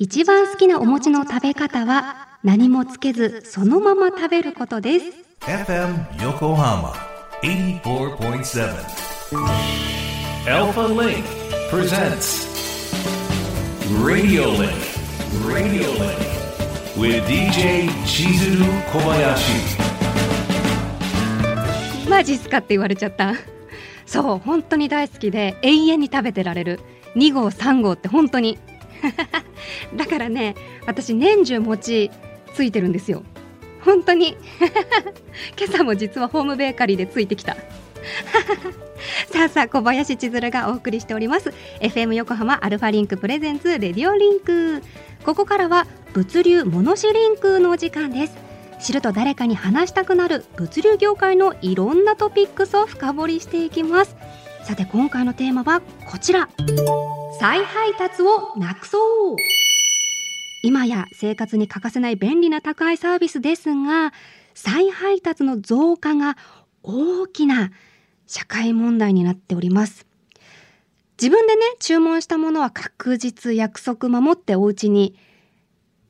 一番好きなお餅の食べ方は何もつけずそのまま食べることです。FM Yokohama 84.7 Alpha Link presents Radio Link Radio Link with DJ マジっすかって言われちゃった。そう本当に大好きで永遠に食べてられる。2合3合って本当に だからね私年中餅ついてるんですよ。本当に。今朝も実はホームベーカリーでついてきた。さあさあ小林千鶴がお送りしております。FM 横浜 ALFALINK presents RADIO LINK。ここからは物流モノシリンクのお時間です。知ると誰かに話したくなる物流業界のいろんなトピックスを深掘りしていきます。さて今回のテーマはこちら。再配達をなくそう。今や生活に欠かせない便利な宅配サービスですが再配達の増加が大きな社会問題になっております。自分でね注文したものは確実約束守ってお家に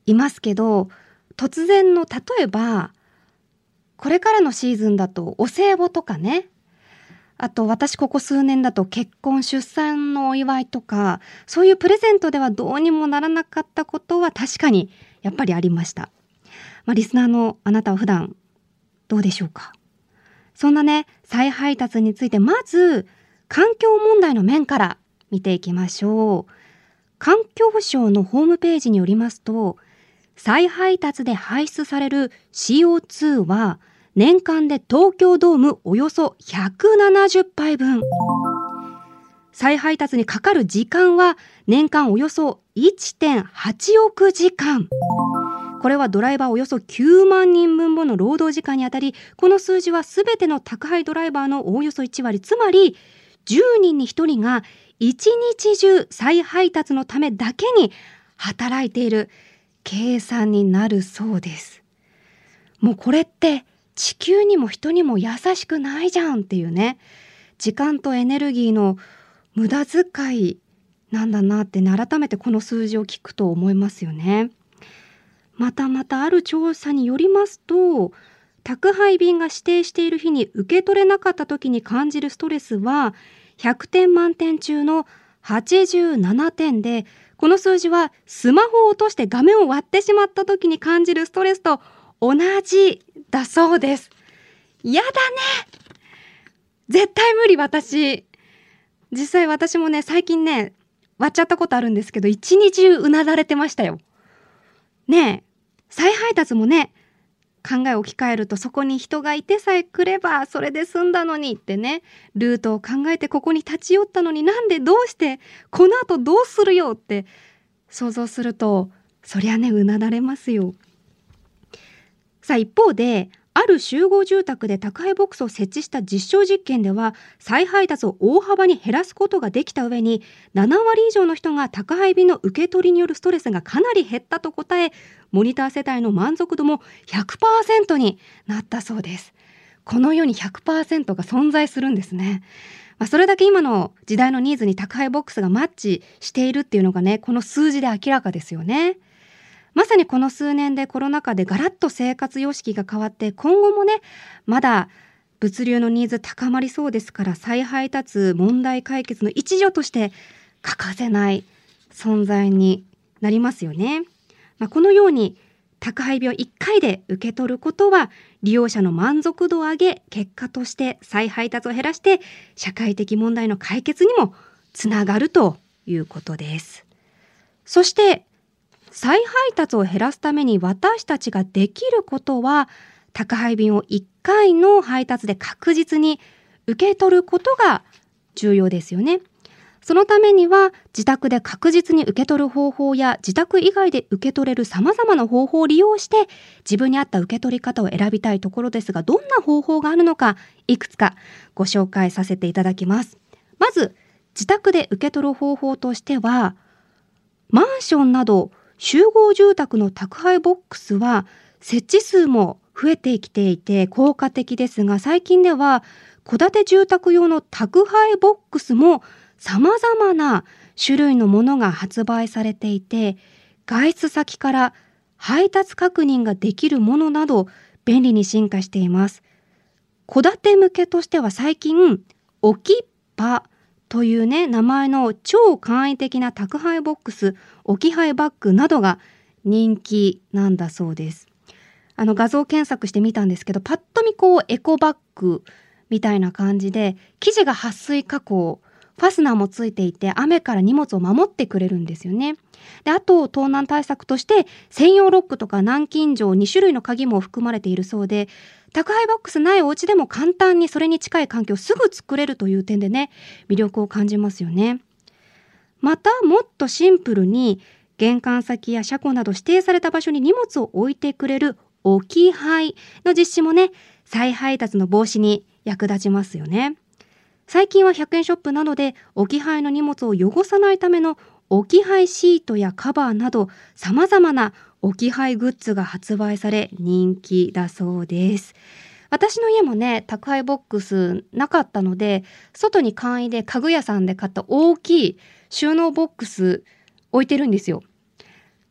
いますけど突然の例えばこれからのシーズンだとお歳暮とかねあと私ここ数年だと結婚出産のお祝いとかそういうプレゼントではどうにもならなかったことは確かにやっぱりありました。まあ、リスナーのあなたは普段どうでしょうか？そんなね再配達についてまず環境問題の面から見ていきましょう。環境省のホームページによりますと再配達で排出される CO2 は年間で東京ドームおよそ170杯分。再配達にかかる時間は年間およそ1.8億時間。これはドライバーおよそ9万人分もの労働時間にあたり、この数字はすべての宅配ドライバーのおおよそ1割、つまり10人に1人が1日中再配達のためだけに働いている計算になるそうです。もうこれって地球にも人にも優しくないじゃんっていうね時間とエネルギーの無駄遣いなんだなってね改めてこの数字を聞くと思いますよね。またまたある調査によりますと宅配便が指定している日に受け取れなかった時に感じるストレスは100点満点中の87点でこの数字はスマホを落として画面を割ってしまった時に感じるストレスと同じだそうです。やだね絶対無理私。実際私もね、最近ね、割っちゃったことあるんですけど、一日中うなだれてましたよ。ねえ、再配達もね、考え置き換えるとそこに人がいてさえくればそれで済んだのにってねルートを考えてここに立ち寄ったのになんでどうしてこの後どうするよって想像するとそりゃねうなだれますよ。さあ一方である集合住宅で宅配ボックスを設置した実証実験では再配達を大幅に減らすことができた上に7割以上の人が宅配便の受け取りによるストレスがかなり減ったと答えモニター世帯の満足度も100%になったそうです。この世に100%が存在するんですね。まあ、それだけ今の時代のニーズに宅配ボックスがマッチしているっていうのがねこの数字で明らかですよね。まさにこの数年でコロナ禍でガラッと生活様式が変わって今後もねまだ物流のニーズ高まりそうですから再配達問題解決の一助として欠かせない存在になりますよね。まあ、このように宅配便を1回で受け取ることは利用者の満足度を上げ結果として再配達を減らして社会的問題の解決にもつながるということです。そして再配達を減らすために私たちができることは宅配便を1回の配達で確実に受け取ることが重要ですよね。そのためには自宅で確実に受け取る方法や自宅以外で受け取れる様々な方法を利用して自分に合った受け取り方を選びたいところですがどんな方法があるのかいくつかご紹介させていただきます。まず自宅で受け取る方法としてはマンションなど集合住宅の宅配ボックスは設置数も増えてきていて効果的ですが最近では戸建て住宅用の宅配ボックスも様々な種類のものが発売されていて外出先から配達確認ができるものなど便利に進化しています。戸建て向けとしては最近置きっぱというね名前の超簡易的な宅配ボックス置き配バッグなどが人気なんだそうです。あの画像検索してみたんですけどパッと見こうエコバッグみたいな感じで生地が撥水加工ファスナーもついていて雨から荷物を守ってくれるんですよね。で、あと盗難対策として専用ロックとか南京錠2種類の鍵も含まれているそうで、宅配ボックスないお家でも簡単にそれに近い環境をすぐ作れるという点でね、魅力を感じますよね。また、もっとシンプルに玄関先や車庫など指定された場所に荷物を置いてくれる置き配の実施もね、再配達の防止に役立ちますよね。最近は100円ショップなどで置き配の荷物を汚さないための置き配シートやカバーなど様々な置き配グッズが発売され人気だそうです。私の家もね、宅配ボックスなかったので、外に簡易で家具屋さんで買った大きい収納ボックス置いてるんですよ。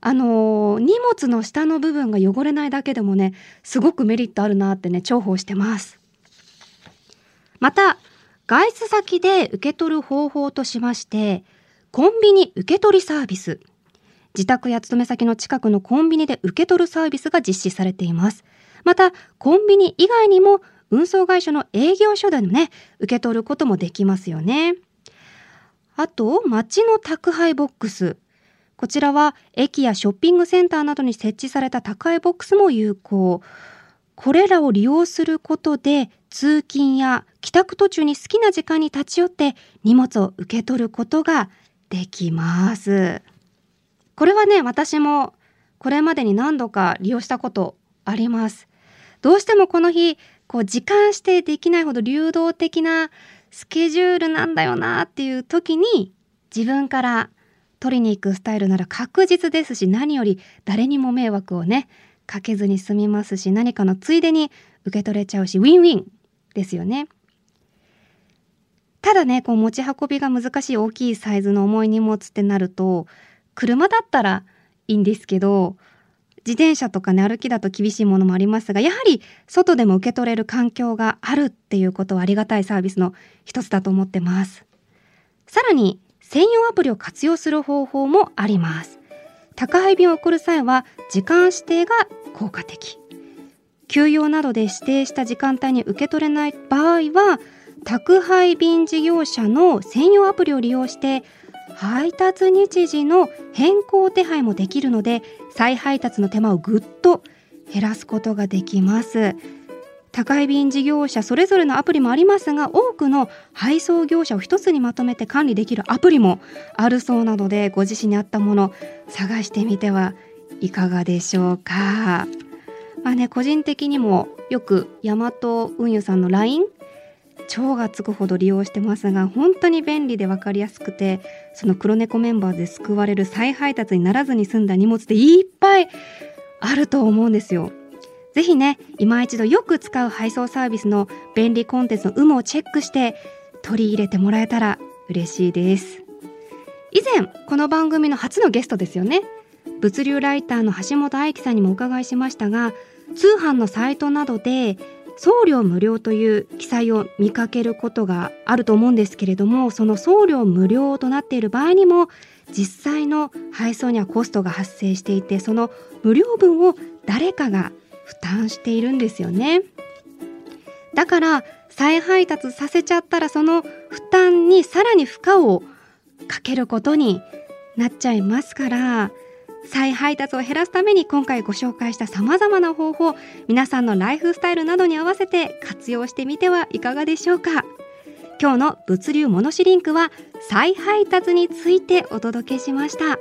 あのー、荷物の下の部分が汚れないだけでもね、すごくメリットあるなってね、重宝してます。また、外出先で受け取る方法としまして、コンビニ受け取りサービス。自宅や勤め先の近くのコンビニで受け取るサービスが実施されています。また、コンビニ以外にも運送会社の営業所でのね、受け取ることもできますよね。あと、街の宅配ボックス。こちらは駅やショッピングセンターなどに設置された宅配ボックスも有効。これらを利用することで通勤や帰宅途中に好きな時間に立ち寄って荷物を受け取ることができます。これはね、私もこれまでに何度か利用したことあります。どうしてもこの日、こう時間指定できないほど流動的なスケジュールなんだよなっていう時に自分から取りに行くスタイルなら確実ですし何より誰にも迷惑をねかけずに済みますし何かのついでに受け取れちゃうしウィンウィンですよね。ただねこう持ち運びが難しい大きいサイズの重い荷物ってなると車だったらいいんですけど自転車とかね歩きだと厳しいものもありますがやはり外でも受け取れる環境があるっていうことはありがたいサービスの一つだと思ってます。さらに専用アプリを活用する方法もあります。宅配便を送る際は時間指定が効果的。休養などで指定した時間帯に受け取れない場合は宅配便事業者の専用アプリを利用して配達日時の変更手配もできるので再配達の手間をぐっと減らすことができます宅配便事業者それぞれのアプリもありますが多くの配送業者を一つにまとめて管理できるアプリもあるそうなのでご自身に合ったもの探してみてはいかがでしょうか。まあね、個人的にもよくヤマト運輸さんの LINE 超がつくほど利用してますが本当に便利で分かりやすくてその黒猫メンバーで救われる再配達にならずに済んだ荷物っていっぱいあると思うんですよ。ぜひね今一度よく使う配送サービスの便利コンテンツの有無をチェックして取り入れてもらえたら嬉しいです以前この番組の初のゲストですよね物流ライターの橋本愛樹さんにもお伺いしましたが通販のサイトなどで送料無料という記載を見かけることがあると思うんですけれどもその送料無料となっている場合にも実際の配送にはコストが発生していてその無料分を誰かが負担しているんですよね。だから再配達させちゃったらその負担にさらに負荷をかけることになっちゃいますから再配達を減らすために今回ご紹介したさまざまな方法皆さんのライフスタイルなどに合わせて活用してみてはいかがでしょうか今日の物流モノシリンクは再配達についてお届けしました。